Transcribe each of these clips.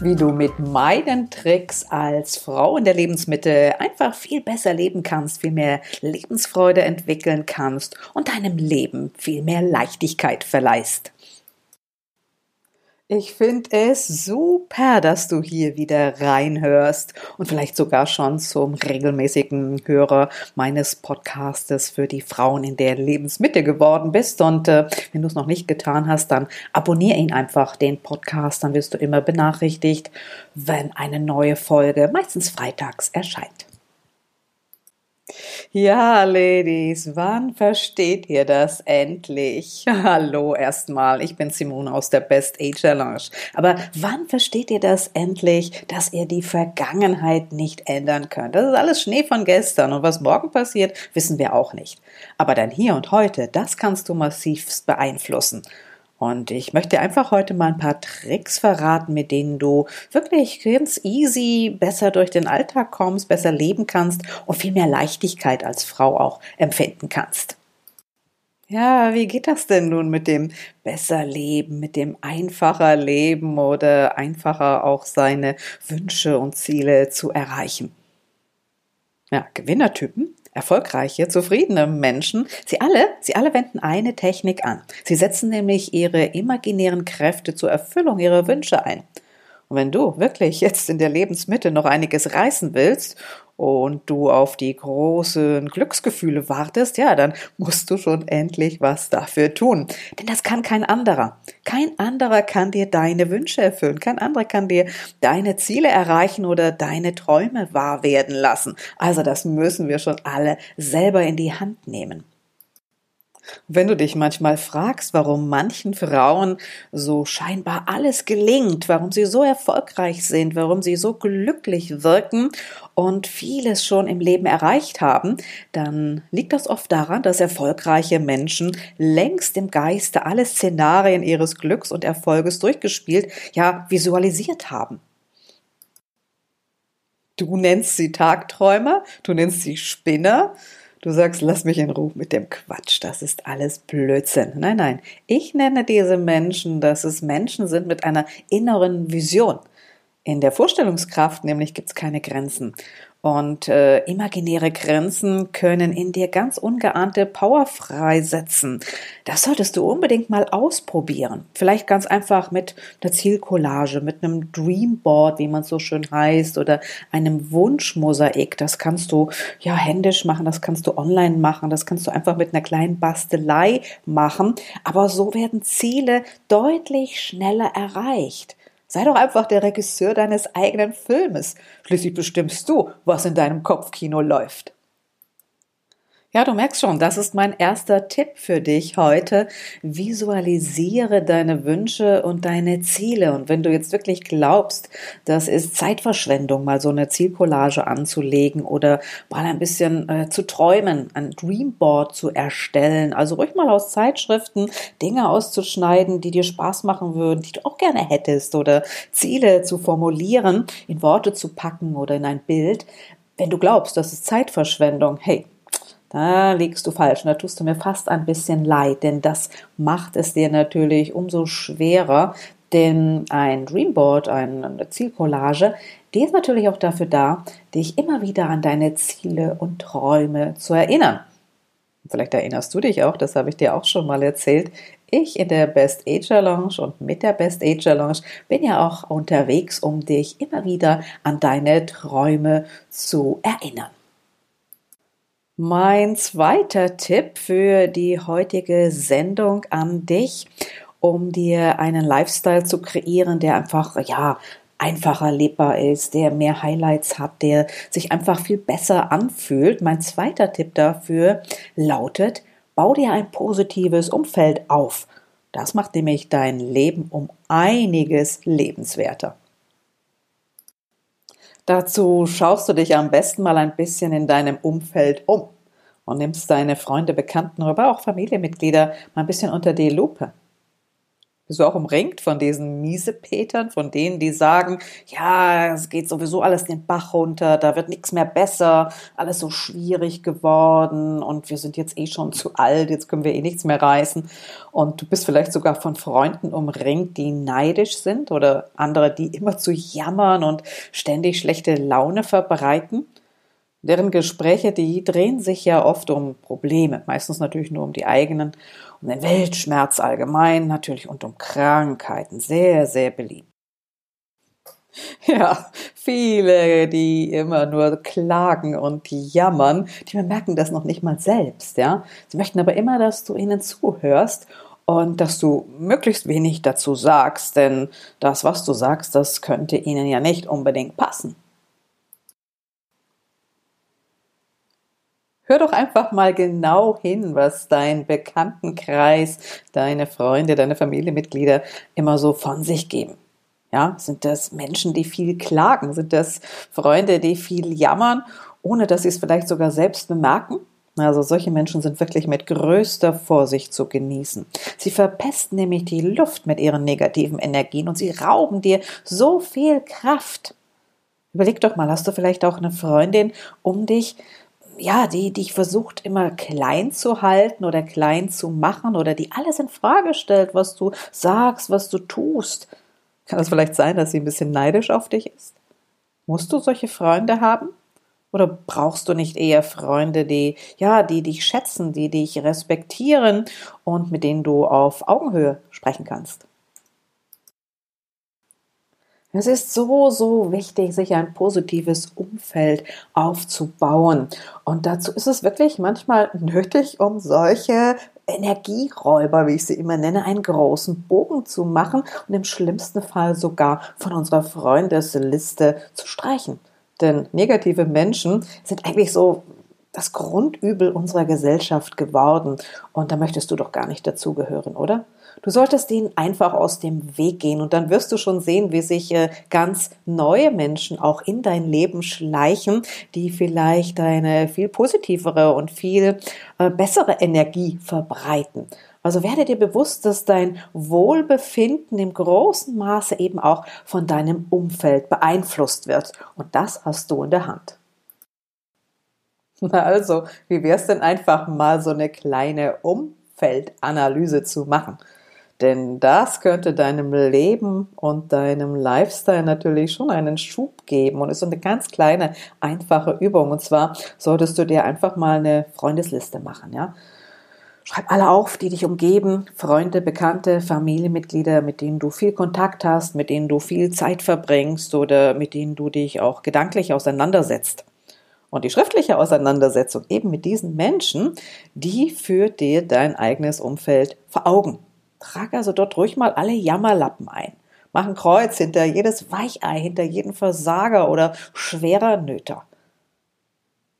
wie du mit meinen Tricks als Frau in der Lebensmitte einfach viel besser leben kannst, viel mehr Lebensfreude entwickeln kannst und deinem Leben viel mehr Leichtigkeit verleihst. Ich finde es super, dass du hier wieder reinhörst und vielleicht sogar schon zum regelmäßigen Hörer meines Podcastes für die Frauen in der Lebensmitte geworden bist. Und äh, wenn du es noch nicht getan hast, dann abonniere ihn einfach, den Podcast. Dann wirst du immer benachrichtigt, wenn eine neue Folge, meistens freitags, erscheint. Ja, Ladies, wann versteht ihr das endlich? Hallo erstmal, ich bin Simone aus der Best Age Challenge. Aber wann versteht ihr das endlich, dass ihr die Vergangenheit nicht ändern könnt? Das ist alles Schnee von gestern und was morgen passiert, wissen wir auch nicht. Aber dein Hier und heute, das kannst du massivst beeinflussen. Und ich möchte einfach heute mal ein paar Tricks verraten, mit denen du wirklich ganz easy besser durch den Alltag kommst, besser leben kannst und viel mehr Leichtigkeit als Frau auch empfinden kannst. Ja, wie geht das denn nun mit dem besser Leben, mit dem einfacher Leben oder einfacher auch seine Wünsche und Ziele zu erreichen? Ja, Gewinnertypen erfolgreiche, zufriedene Menschen, sie alle, sie alle wenden eine Technik an. Sie setzen nämlich ihre imaginären Kräfte zur Erfüllung ihrer Wünsche ein. Und wenn du wirklich jetzt in der Lebensmitte noch einiges reißen willst und du auf die großen Glücksgefühle wartest, ja, dann musst du schon endlich was dafür tun. Denn das kann kein anderer. Kein anderer kann dir deine Wünsche erfüllen. Kein anderer kann dir deine Ziele erreichen oder deine Träume wahr werden lassen. Also das müssen wir schon alle selber in die Hand nehmen. Wenn du dich manchmal fragst, warum manchen Frauen so scheinbar alles gelingt, warum sie so erfolgreich sind, warum sie so glücklich wirken und vieles schon im Leben erreicht haben, dann liegt das oft daran, dass erfolgreiche Menschen längst im Geiste alle Szenarien ihres Glücks und Erfolges durchgespielt, ja, visualisiert haben. Du nennst sie Tagträumer, du nennst sie Spinner, Du sagst, lass mich in Ruhe mit dem Quatsch, das ist alles Blödsinn. Nein, nein, ich nenne diese Menschen, dass es Menschen sind mit einer inneren Vision. In der Vorstellungskraft nämlich gibt es keine Grenzen. Und äh, imaginäre Grenzen können in dir ganz ungeahnte Power freisetzen. Das solltest du unbedingt mal ausprobieren. Vielleicht ganz einfach mit einer Zielcollage, mit einem Dreamboard, wie man so schön heißt, oder einem Wunschmosaik. Das kannst du ja händisch machen, das kannst du online machen, das kannst du einfach mit einer kleinen Bastelei machen. Aber so werden Ziele deutlich schneller erreicht. Sei doch einfach der Regisseur deines eigenen Filmes. Schließlich bestimmst du, was in deinem Kopfkino läuft. Ja, du merkst schon, das ist mein erster Tipp für dich heute. Visualisiere deine Wünsche und deine Ziele. Und wenn du jetzt wirklich glaubst, das ist Zeitverschwendung, mal so eine Zielcollage anzulegen oder mal ein bisschen äh, zu träumen, ein Dreamboard zu erstellen, also ruhig mal aus Zeitschriften Dinge auszuschneiden, die dir Spaß machen würden, die du auch gerne hättest oder Ziele zu formulieren, in Worte zu packen oder in ein Bild. Wenn du glaubst, das ist Zeitverschwendung, hey, da liegst du falsch. Und da tust du mir fast ein bisschen leid, denn das macht es dir natürlich umso schwerer. Denn ein Dreamboard, eine Zielcollage, die ist natürlich auch dafür da, dich immer wieder an deine Ziele und Träume zu erinnern. Vielleicht erinnerst du dich auch, das habe ich dir auch schon mal erzählt. Ich in der Best Age Lounge und mit der Best Age Lounge bin ja auch unterwegs, um dich immer wieder an deine Träume zu erinnern. Mein zweiter Tipp für die heutige Sendung an dich, um dir einen Lifestyle zu kreieren, der einfach, ja, einfacher lebbar ist, der mehr Highlights hat, der sich einfach viel besser anfühlt. Mein zweiter Tipp dafür lautet, bau dir ein positives Umfeld auf. Das macht nämlich dein Leben um einiges lebenswerter. Dazu schaust du dich am besten mal ein bisschen in deinem Umfeld um. und nimmst deine Freunde, Bekannten, aber auch Familienmitglieder mal ein bisschen unter die Lupe. Bist du auch umringt von diesen Miesepetern, von denen, die sagen, ja, es geht sowieso alles den Bach runter, da wird nichts mehr besser, alles so schwierig geworden und wir sind jetzt eh schon zu alt, jetzt können wir eh nichts mehr reißen. Und du bist vielleicht sogar von Freunden umringt, die neidisch sind oder andere, die immer zu jammern und ständig schlechte Laune verbreiten. Deren Gespräche, die drehen sich ja oft um Probleme, meistens natürlich nur um die eigenen, um den Weltschmerz allgemein natürlich und um Krankheiten, sehr, sehr beliebt. Ja, viele, die immer nur klagen und jammern, die merken das noch nicht mal selbst, ja. Sie möchten aber immer, dass du ihnen zuhörst und dass du möglichst wenig dazu sagst, denn das, was du sagst, das könnte ihnen ja nicht unbedingt passen. Hör doch einfach mal genau hin, was dein Bekanntenkreis, deine Freunde, deine Familienmitglieder immer so von sich geben. Ja, sind das Menschen, die viel klagen? Sind das Freunde, die viel jammern, ohne dass sie es vielleicht sogar selbst bemerken? Also solche Menschen sind wirklich mit größter Vorsicht zu genießen. Sie verpesten nämlich die Luft mit ihren negativen Energien und sie rauben dir so viel Kraft. Überleg doch mal, hast du vielleicht auch eine Freundin um dich, ja, die dich versucht immer klein zu halten oder klein zu machen oder die alles in Frage stellt, was du sagst, was du tust. Kann es vielleicht sein, dass sie ein bisschen neidisch auf dich ist? Musst du solche Freunde haben? Oder brauchst du nicht eher Freunde, die, ja, die dich schätzen, die dich respektieren und mit denen du auf Augenhöhe sprechen kannst? Es ist so, so wichtig, sich ein positives Umfeld aufzubauen. Und dazu ist es wirklich manchmal nötig, um solche Energieräuber, wie ich sie immer nenne, einen großen Bogen zu machen und im schlimmsten Fall sogar von unserer Freundesliste zu streichen. Denn negative Menschen sind eigentlich so das Grundübel unserer Gesellschaft geworden. Und da möchtest du doch gar nicht dazugehören, oder? Du solltest ihnen einfach aus dem Weg gehen und dann wirst du schon sehen, wie sich äh, ganz neue Menschen auch in dein Leben schleichen, die vielleicht eine viel positivere und viel äh, bessere Energie verbreiten. Also werde dir bewusst, dass dein Wohlbefinden im großen Maße eben auch von deinem Umfeld beeinflusst wird. Und das hast du in der Hand. Na also, wie wär's denn einfach mal so eine kleine Umfeldanalyse zu machen? Denn das könnte deinem Leben und deinem Lifestyle natürlich schon einen Schub geben und ist so eine ganz kleine, einfache Übung. Und zwar solltest du dir einfach mal eine Freundesliste machen, ja. Schreib alle auf, die dich umgeben, Freunde, Bekannte, Familienmitglieder, mit denen du viel Kontakt hast, mit denen du viel Zeit verbringst oder mit denen du dich auch gedanklich auseinandersetzt. Und die schriftliche Auseinandersetzung eben mit diesen Menschen, die führt dir dein eigenes Umfeld vor Augen. Trag also dort ruhig mal alle Jammerlappen ein. Mach ein Kreuz hinter jedes Weichei, hinter jeden Versager oder schwerer Nöter.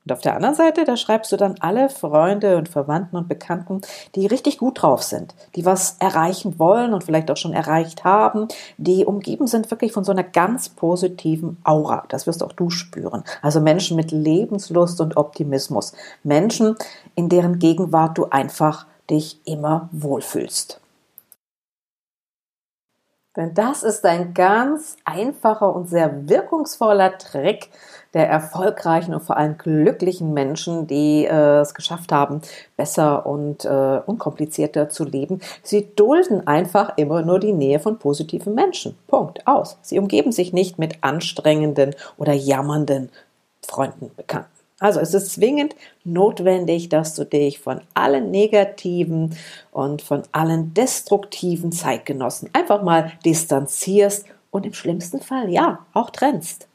Und auf der anderen Seite, da schreibst du dann alle Freunde und Verwandten und Bekannten, die richtig gut drauf sind, die was erreichen wollen und vielleicht auch schon erreicht haben, die umgeben sind wirklich von so einer ganz positiven Aura. Das wirst auch du spüren. Also Menschen mit Lebenslust und Optimismus. Menschen, in deren Gegenwart du einfach dich immer wohlfühlst. Denn das ist ein ganz einfacher und sehr wirkungsvoller Trick der erfolgreichen und vor allem glücklichen Menschen, die äh, es geschafft haben, besser und äh, unkomplizierter zu leben. Sie dulden einfach immer nur die Nähe von positiven Menschen. Punkt. Aus. Sie umgeben sich nicht mit anstrengenden oder jammernden Freunden, Bekannten. Also es ist zwingend notwendig, dass du dich von allen negativen und von allen destruktiven Zeitgenossen einfach mal distanzierst und im schlimmsten Fall ja auch trennst.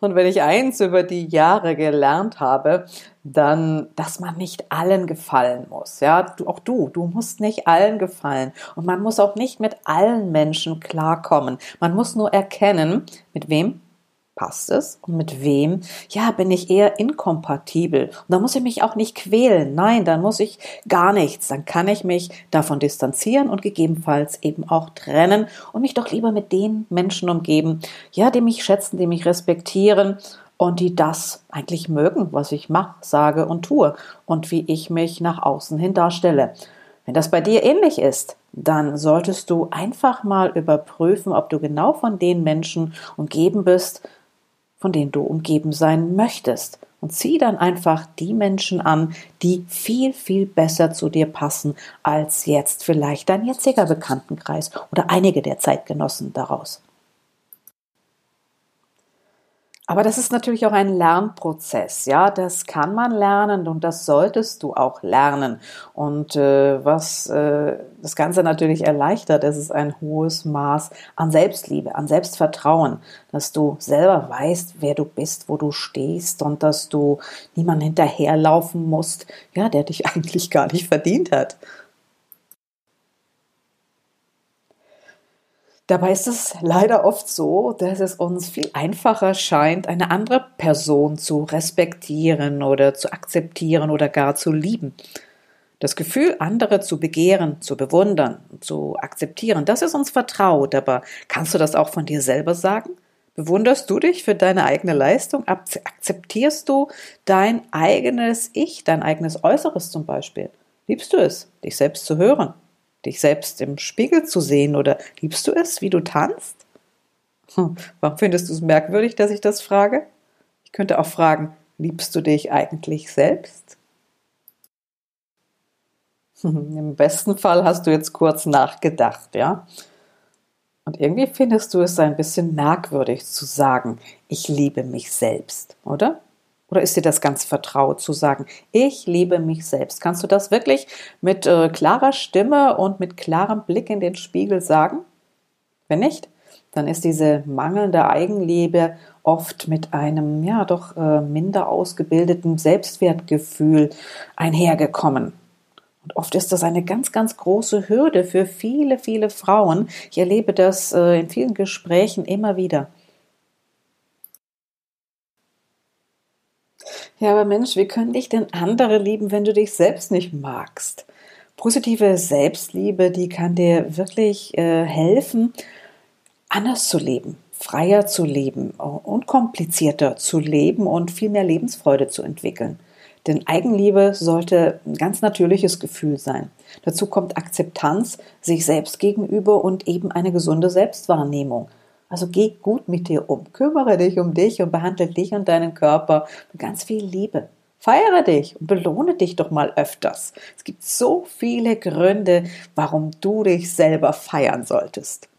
Und wenn ich eins über die Jahre gelernt habe, dann, dass man nicht allen gefallen muss. Ja, du, auch du, du musst nicht allen gefallen. Und man muss auch nicht mit allen Menschen klarkommen. Man muss nur erkennen, mit wem passt es und mit wem, ja, bin ich eher inkompatibel. Und da muss ich mich auch nicht quälen. Nein, dann muss ich gar nichts. Dann kann ich mich davon distanzieren und gegebenenfalls eben auch trennen und mich doch lieber mit den Menschen umgeben, ja, die mich schätzen, die mich respektieren und die das eigentlich mögen, was ich mache, sage und tue und wie ich mich nach außen hin darstelle. Wenn das bei dir ähnlich ist, dann solltest du einfach mal überprüfen, ob du genau von den Menschen umgeben bist, von denen du umgeben sein möchtest. Und zieh dann einfach die Menschen an, die viel, viel besser zu dir passen als jetzt vielleicht dein jetziger Bekanntenkreis oder einige der Zeitgenossen daraus. Aber das ist natürlich auch ein Lernprozess, ja, das kann man lernen und das solltest du auch lernen. Und äh, was äh, das Ganze natürlich erleichtert, ist es ein hohes Maß an Selbstliebe, an Selbstvertrauen, dass du selber weißt, wer du bist, wo du stehst und dass du niemanden hinterherlaufen musst, ja, der dich eigentlich gar nicht verdient hat. Dabei ist es leider oft so, dass es uns viel einfacher scheint, eine andere Person zu respektieren oder zu akzeptieren oder gar zu lieben. Das Gefühl, andere zu begehren, zu bewundern, zu akzeptieren, das ist uns vertraut, aber kannst du das auch von dir selber sagen? Bewunderst du dich für deine eigene Leistung? Akzeptierst du dein eigenes Ich, dein eigenes Äußeres zum Beispiel? Liebst du es, dich selbst zu hören? Dich selbst im Spiegel zu sehen oder liebst du es, wie du tanzt? Hm, warum findest du es merkwürdig, dass ich das frage? Ich könnte auch fragen, liebst du dich eigentlich selbst? Hm, Im besten Fall hast du jetzt kurz nachgedacht, ja? Und irgendwie findest du es ein bisschen merkwürdig zu sagen, ich liebe mich selbst, oder? Oder ist dir das ganz vertraut zu sagen, ich liebe mich selbst? Kannst du das wirklich mit äh, klarer Stimme und mit klarem Blick in den Spiegel sagen? Wenn nicht, dann ist diese mangelnde Eigenliebe oft mit einem ja doch äh, minder ausgebildeten Selbstwertgefühl einhergekommen. Und oft ist das eine ganz, ganz große Hürde für viele, viele Frauen. Ich erlebe das äh, in vielen Gesprächen immer wieder. Ja, aber Mensch, wie können dich denn andere lieben, wenn du dich selbst nicht magst? Positive Selbstliebe, die kann dir wirklich äh, helfen, anders zu leben, freier zu leben, unkomplizierter zu leben und viel mehr Lebensfreude zu entwickeln. Denn Eigenliebe sollte ein ganz natürliches Gefühl sein. Dazu kommt Akzeptanz sich selbst gegenüber und eben eine gesunde Selbstwahrnehmung. Also geh gut mit dir um, kümmere dich um dich und behandle dich und deinen Körper mit ganz viel Liebe. Feiere dich und belohne dich doch mal öfters. Es gibt so viele Gründe, warum du dich selber feiern solltest.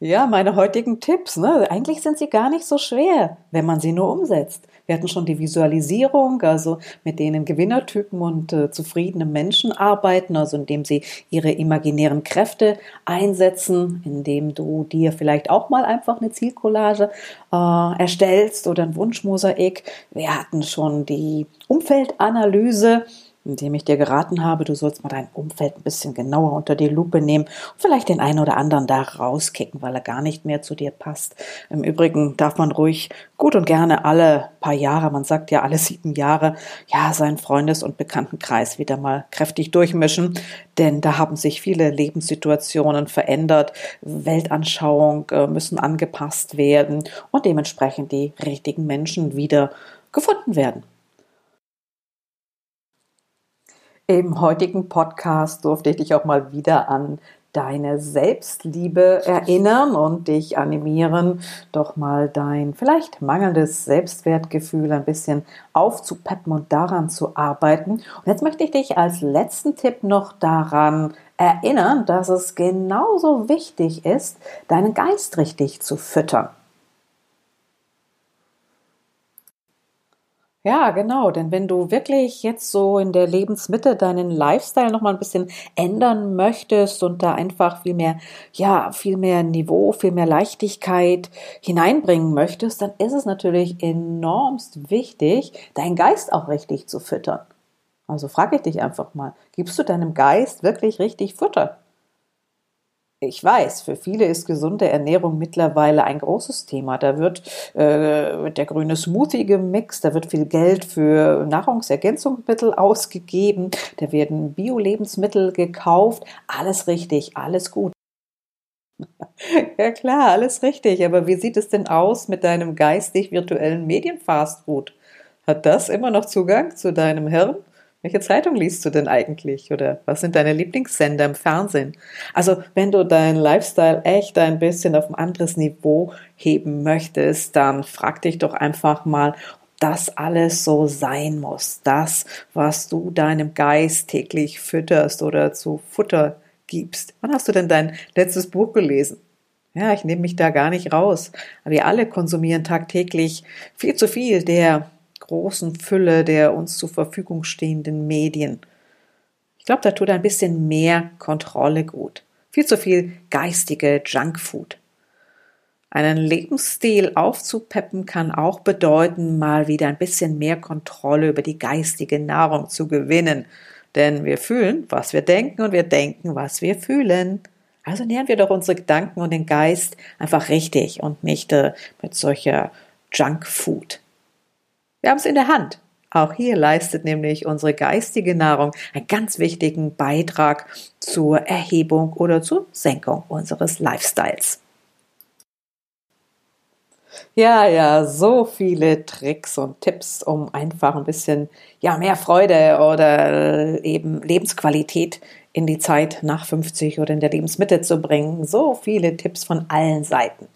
Ja, meine heutigen Tipps, ne? Eigentlich sind sie gar nicht so schwer, wenn man sie nur umsetzt. Wir hatten schon die Visualisierung, also mit denen Gewinnertypen und äh, zufriedene Menschen arbeiten, also indem sie ihre imaginären Kräfte einsetzen, indem du dir vielleicht auch mal einfach eine Zielcollage äh, erstellst oder ein Wunschmosaik. Wir hatten schon die Umfeldanalyse indem ich dir geraten habe, du sollst mal dein Umfeld ein bisschen genauer unter die Lupe nehmen und vielleicht den einen oder anderen da rauskicken, weil er gar nicht mehr zu dir passt. Im Übrigen darf man ruhig gut und gerne alle paar Jahre, man sagt ja alle sieben Jahre, ja, seinen Freundes- und Bekanntenkreis wieder mal kräftig durchmischen, denn da haben sich viele Lebenssituationen verändert, Weltanschauung äh, müssen angepasst werden und dementsprechend die richtigen Menschen wieder gefunden werden. Im heutigen Podcast durfte ich dich auch mal wieder an deine Selbstliebe erinnern und dich animieren, doch mal dein vielleicht mangelndes Selbstwertgefühl ein bisschen aufzupeppen und daran zu arbeiten. Und jetzt möchte ich dich als letzten Tipp noch daran erinnern, dass es genauso wichtig ist, deinen Geist richtig zu füttern. Ja, genau, denn wenn du wirklich jetzt so in der Lebensmitte deinen Lifestyle noch mal ein bisschen ändern möchtest und da einfach viel mehr, ja, viel mehr Niveau, viel mehr Leichtigkeit hineinbringen möchtest, dann ist es natürlich enormst wichtig, deinen Geist auch richtig zu füttern. Also frage ich dich einfach mal, gibst du deinem Geist wirklich richtig Futter? Ich weiß, für viele ist gesunde Ernährung mittlerweile ein großes Thema. Da wird, äh, der grüne Smoothie gemixt, da wird viel Geld für Nahrungsergänzungsmittel ausgegeben, da werden Bio-Lebensmittel gekauft. Alles richtig, alles gut. Ja klar, alles richtig. Aber wie sieht es denn aus mit deinem geistig-virtuellen Medienfastfood? Hat das immer noch Zugang zu deinem Hirn? Welche Zeitung liest du denn eigentlich? Oder was sind deine Lieblingssender im Fernsehen? Also, wenn du deinen Lifestyle echt ein bisschen auf ein anderes Niveau heben möchtest, dann frag dich doch einfach mal, ob das alles so sein muss. Das, was du deinem Geist täglich fütterst oder zu Futter gibst. Wann hast du denn dein letztes Buch gelesen? Ja, ich nehme mich da gar nicht raus. Wir alle konsumieren tagtäglich viel zu viel der großen Fülle der uns zur Verfügung stehenden Medien. Ich glaube, da tut ein bisschen mehr Kontrolle gut. Viel zu viel geistige Junkfood. Einen Lebensstil aufzupeppen kann auch bedeuten, mal wieder ein bisschen mehr Kontrolle über die geistige Nahrung zu gewinnen. Denn wir fühlen, was wir denken und wir denken, was wir fühlen. Also nähern wir doch unsere Gedanken und den Geist einfach richtig und nicht äh, mit solcher Junkfood. Wir haben es in der Hand. Auch hier leistet nämlich unsere geistige Nahrung einen ganz wichtigen Beitrag zur Erhebung oder zur Senkung unseres Lifestyles. Ja, ja, so viele Tricks und Tipps, um einfach ein bisschen ja, mehr Freude oder eben Lebensqualität in die Zeit nach 50 oder in der Lebensmitte zu bringen. So viele Tipps von allen Seiten.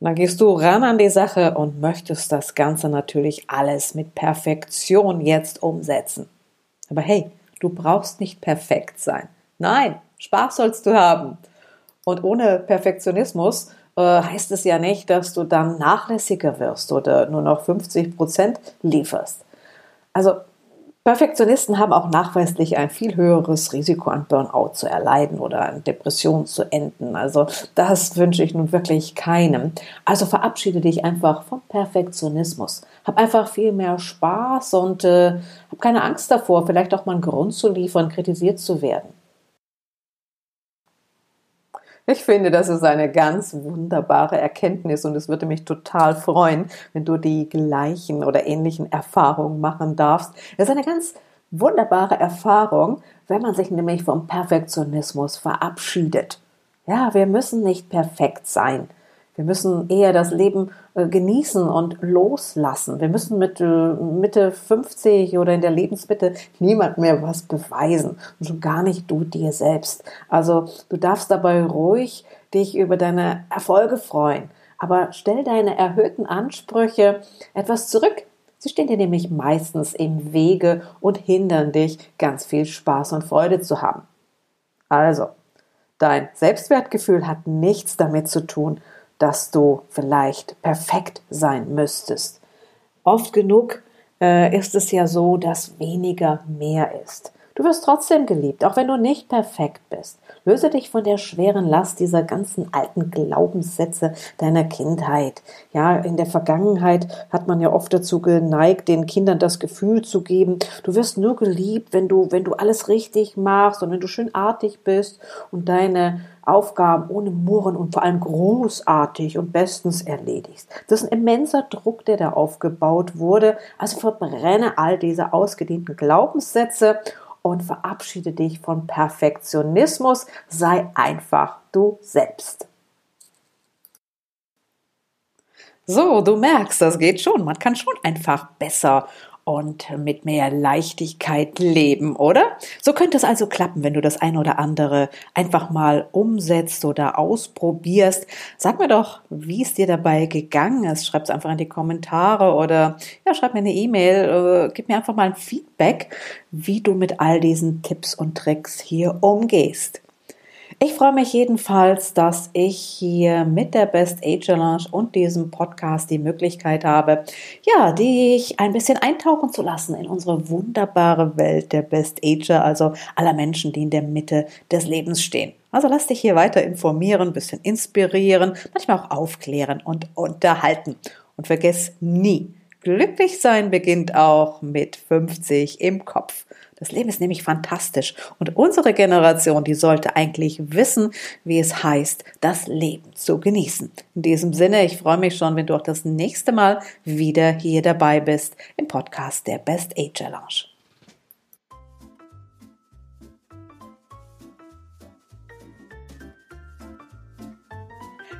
Dann gehst du ran an die Sache und möchtest das Ganze natürlich alles mit Perfektion jetzt umsetzen. Aber hey, du brauchst nicht perfekt sein. Nein, Spaß sollst du haben. Und ohne Perfektionismus äh, heißt es ja nicht, dass du dann nachlässiger wirst oder nur noch 50 Prozent lieferst. Also Perfektionisten haben auch nachweislich ein viel höheres Risiko an Burnout zu erleiden oder an Depressionen zu enden. Also das wünsche ich nun wirklich keinem. Also verabschiede dich einfach vom Perfektionismus. Hab einfach viel mehr Spaß und äh, hab keine Angst davor, vielleicht auch mal einen Grund zu liefern, kritisiert zu werden. Ich finde, das ist eine ganz wunderbare Erkenntnis und es würde mich total freuen, wenn du die gleichen oder ähnlichen Erfahrungen machen darfst. Es ist eine ganz wunderbare Erfahrung, wenn man sich nämlich vom Perfektionismus verabschiedet. Ja, wir müssen nicht perfekt sein. Wir müssen eher das Leben genießen und loslassen. Wir müssen mit äh, Mitte 50 oder in der Lebensmitte niemand mehr was beweisen. Und schon gar nicht du dir selbst. Also du darfst dabei ruhig dich über deine Erfolge freuen. Aber stell deine erhöhten Ansprüche etwas zurück. Sie stehen dir nämlich meistens im Wege und hindern dich, ganz viel Spaß und Freude zu haben. Also, dein Selbstwertgefühl hat nichts damit zu tun, dass du vielleicht perfekt sein müsstest. Oft genug äh, ist es ja so, dass weniger mehr ist. Du wirst trotzdem geliebt, auch wenn du nicht perfekt bist. Löse dich von der schweren Last dieser ganzen alten Glaubenssätze deiner Kindheit. Ja, in der Vergangenheit hat man ja oft dazu geneigt, den Kindern das Gefühl zu geben, du wirst nur geliebt, wenn du, wenn du alles richtig machst und wenn du schön artig bist und deine Aufgaben ohne Murren und vor allem großartig und bestens erledigst. Das ist ein immenser Druck, der da aufgebaut wurde. Also verbrenne all diese ausgedehnten Glaubenssätze und verabschiede dich von Perfektionismus. Sei einfach du selbst. So, du merkst, das geht schon. Man kann schon einfach besser und mit mehr Leichtigkeit leben, oder? So könnte es also klappen, wenn du das eine oder andere einfach mal umsetzt oder ausprobierst. Sag mir doch, wie es dir dabei gegangen ist. Schreib es einfach in die Kommentare oder ja, schreib mir eine E-Mail, äh, gib mir einfach mal ein Feedback, wie du mit all diesen Tipps und Tricks hier umgehst. Ich freue mich jedenfalls, dass ich hier mit der Best Age Challenge und diesem Podcast die Möglichkeit habe, ja, dich ein bisschen eintauchen zu lassen in unsere wunderbare Welt der Best Ager, also aller Menschen, die in der Mitte des Lebens stehen. Also lass dich hier weiter informieren, ein bisschen inspirieren, manchmal auch aufklären und unterhalten. Und vergiss nie, glücklich sein beginnt auch mit 50 im Kopf. Das Leben ist nämlich fantastisch und unsere Generation, die sollte eigentlich wissen, wie es heißt, das Leben zu genießen. In diesem Sinne, ich freue mich schon, wenn du auch das nächste Mal wieder hier dabei bist im Podcast der Best Age Challenge.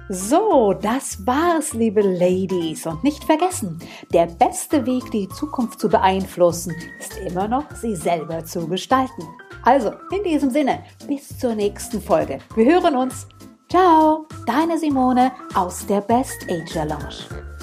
So, das war's, liebe Ladies. Und nicht vergessen, der beste Weg, die Zukunft zu beeinflussen, ist immer noch, sie selber zu gestalten. Also, in diesem Sinne, bis zur nächsten Folge. Wir hören uns. Ciao, deine Simone aus der Best Age Lounge.